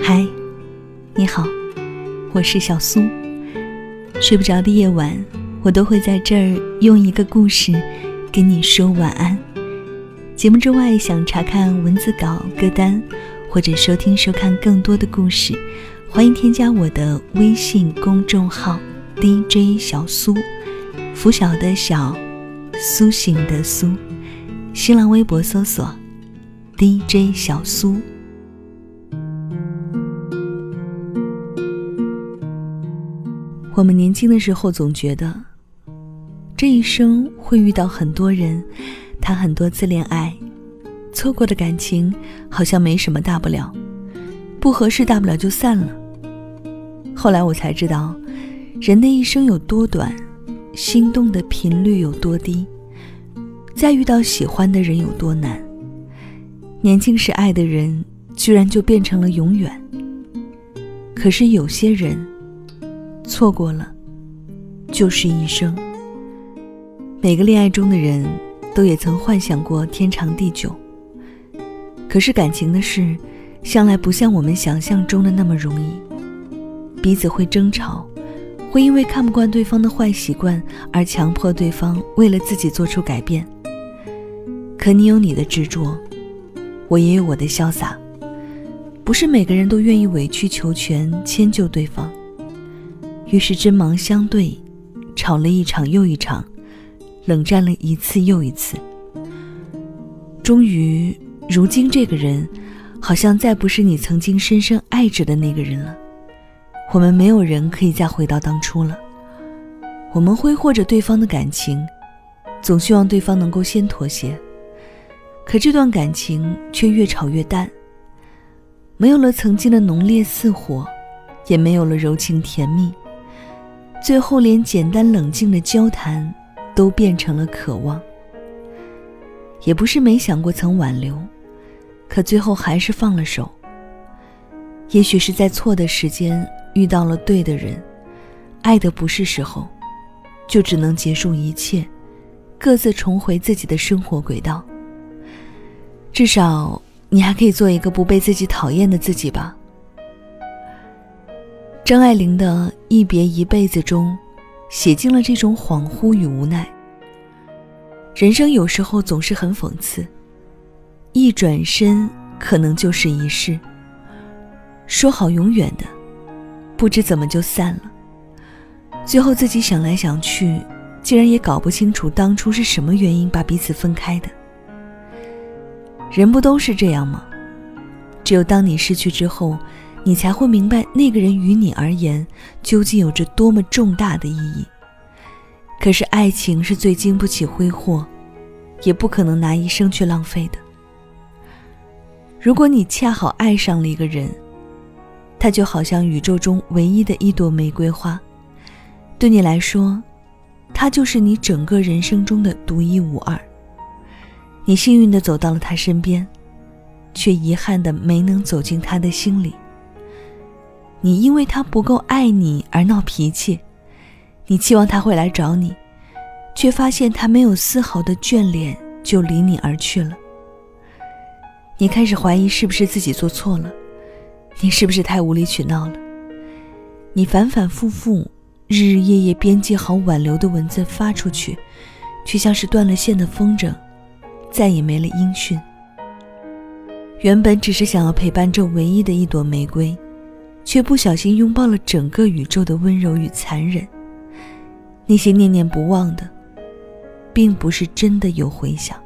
嗨，你好，我是小苏。睡不着的夜晚，我都会在这儿用一个故事跟你说晚安。节目之外，想查看文字稿、歌单，或者收听、收看更多的故事，欢迎添加我的微信公众号 DJ 小苏，拂晓的晓，苏醒的苏。新浪微博搜索 DJ 小苏。我们年轻的时候总觉得，这一生会遇到很多人，谈很多次恋爱，错过的感情好像没什么大不了，不合适大不了就散了。后来我才知道，人的一生有多短，心动的频率有多低，再遇到喜欢的人有多难。年轻时爱的人，居然就变成了永远。可是有些人。错过了，就是一生。每个恋爱中的人都也曾幻想过天长地久。可是感情的事，向来不像我们想象中的那么容易。彼此会争吵，会因为看不惯对方的坏习惯而强迫对方为了自己做出改变。可你有你的执着，我也有我的潇洒。不是每个人都愿意委曲求全，迁就对方。于是针芒相对，吵了一场又一场，冷战了一次又一次。终于，如今这个人，好像再不是你曾经深深爱着的那个人了。我们没有人可以再回到当初了。我们挥霍着对方的感情，总希望对方能够先妥协。可这段感情却越吵越淡，没有了曾经的浓烈似火，也没有了柔情甜蜜。最后，连简单冷静的交谈，都变成了渴望。也不是没想过曾挽留，可最后还是放了手。也许是在错的时间遇到了对的人，爱的不是时候，就只能结束一切，各自重回自己的生活轨道。至少，你还可以做一个不被自己讨厌的自己吧。张爱玲的一别一辈子中，写尽了这种恍惚与无奈。人生有时候总是很讽刺，一转身可能就是一世。说好永远的，不知怎么就散了。最后自己想来想去，竟然也搞不清楚当初是什么原因把彼此分开的。人不都是这样吗？只有当你失去之后。你才会明白，那个人于你而言究竟有着多么重大的意义。可是，爱情是最经不起挥霍，也不可能拿一生去浪费的。如果你恰好爱上了一个人，他就好像宇宙中唯一的一朵玫瑰花，对你来说，他就是你整个人生中的独一无二。你幸运的走到了他身边，却遗憾的没能走进他的心里。你因为他不够爱你而闹脾气，你期望他会来找你，却发现他没有丝毫的眷恋，就离你而去了。你开始怀疑是不是自己做错了，你是不是太无理取闹了？你反反复复、日日夜夜编辑好挽留的文字发出去，却像是断了线的风筝，再也没了音讯。原本只是想要陪伴这唯一的一朵玫瑰。却不小心拥抱了整个宇宙的温柔与残忍。那些念念不忘的，并不是真的有回响。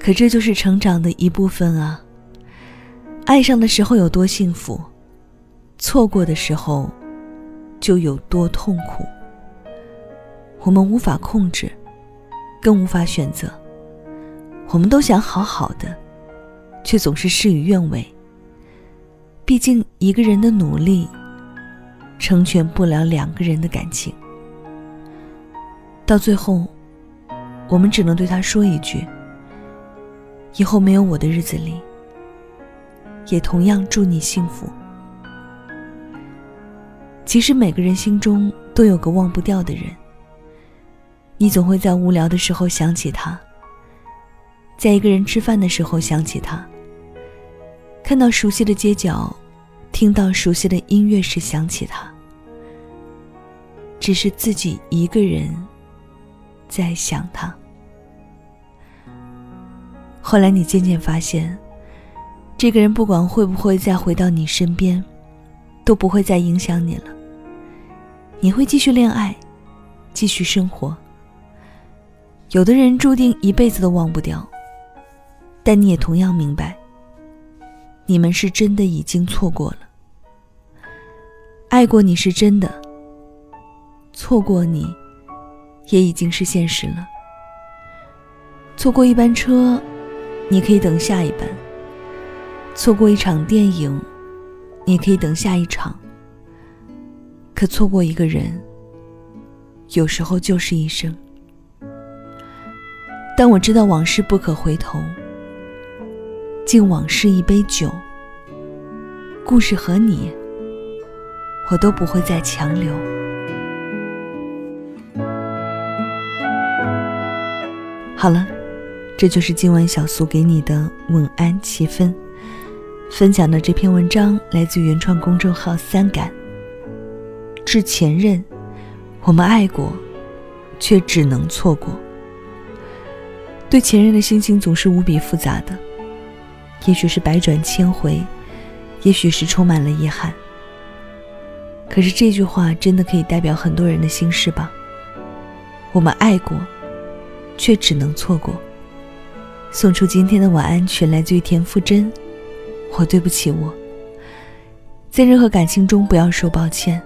可这就是成长的一部分啊。爱上的时候有多幸福，错过的时候就有多痛苦。我们无法控制，更无法选择。我们都想好好的，却总是事与愿违。毕竟，一个人的努力成全不了两个人的感情。到最后，我们只能对他说一句：“以后没有我的日子里，也同样祝你幸福。”其实，每个人心中都有个忘不掉的人。你总会在无聊的时候想起他，在一个人吃饭的时候想起他。看到熟悉的街角，听到熟悉的音乐时想起他。只是自己一个人在想他。后来你渐渐发现，这个人不管会不会再回到你身边，都不会再影响你了。你会继续恋爱，继续生活。有的人注定一辈子都忘不掉，但你也同样明白，你们是真的已经错过了。爱过你是真的。错过你，也已经是现实了。错过一班车，你可以等下一班；错过一场电影，你可以等下一场。可错过一个人，有时候就是一生。但我知道往事不可回头，敬往事一杯酒。故事和你，我都不会再强留。好了，这就是今晚小苏给你的晚安七分。分享的这篇文章来自原创公众号“三感”。致前任，我们爱过，却只能错过。对前任的心情总是无比复杂的，也许是百转千回，也许是充满了遗憾。可是这句话真的可以代表很多人的心事吧？我们爱过。却只能错过。送出今天的晚安曲，来自于田馥甄。我对不起我，在任何感情中不要说抱歉，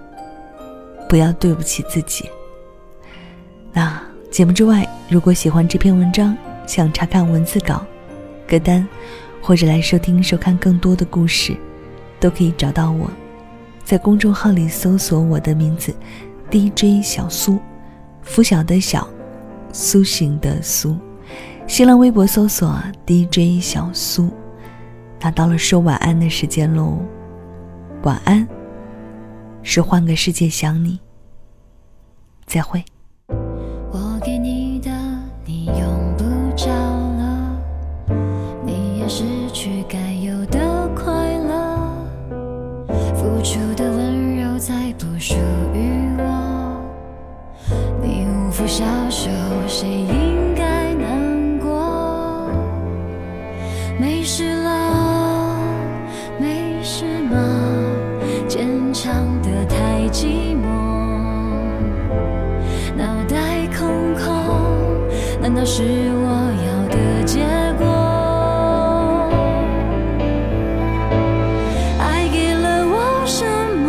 不要对不起自己。那节目之外，如果喜欢这篇文章，想查看文字稿、歌单，或者来收听、收看更多的故事，都可以找到我，在公众号里搜索我的名字 “DJ 小苏”，拂晓的晓。苏醒的苏，新浪微博搜索 DJ 小苏。那到了说晚安的时间喽，晚安，是换个世界想你。再会。难道是我要的结果？爱给了我什么？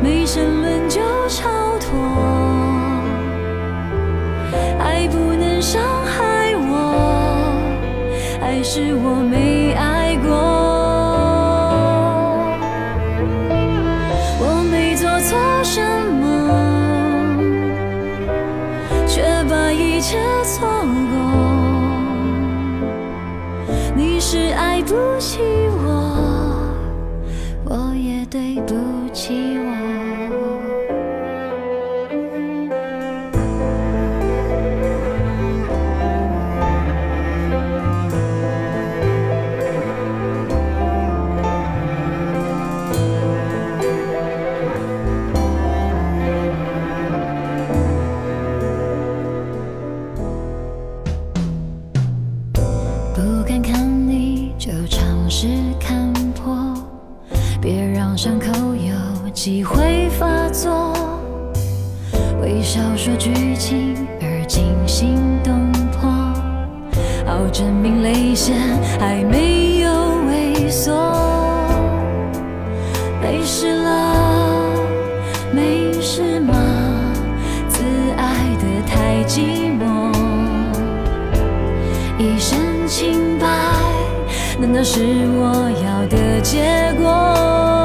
没沉沦就超脱。爱不能伤害我，还是我没不起我，我也对不起我。微笑说剧情而惊心动魄，好证明泪腺还没有萎缩。没事了，没事吗？自爱的太寂寞，一身清白，难道是我要的结果？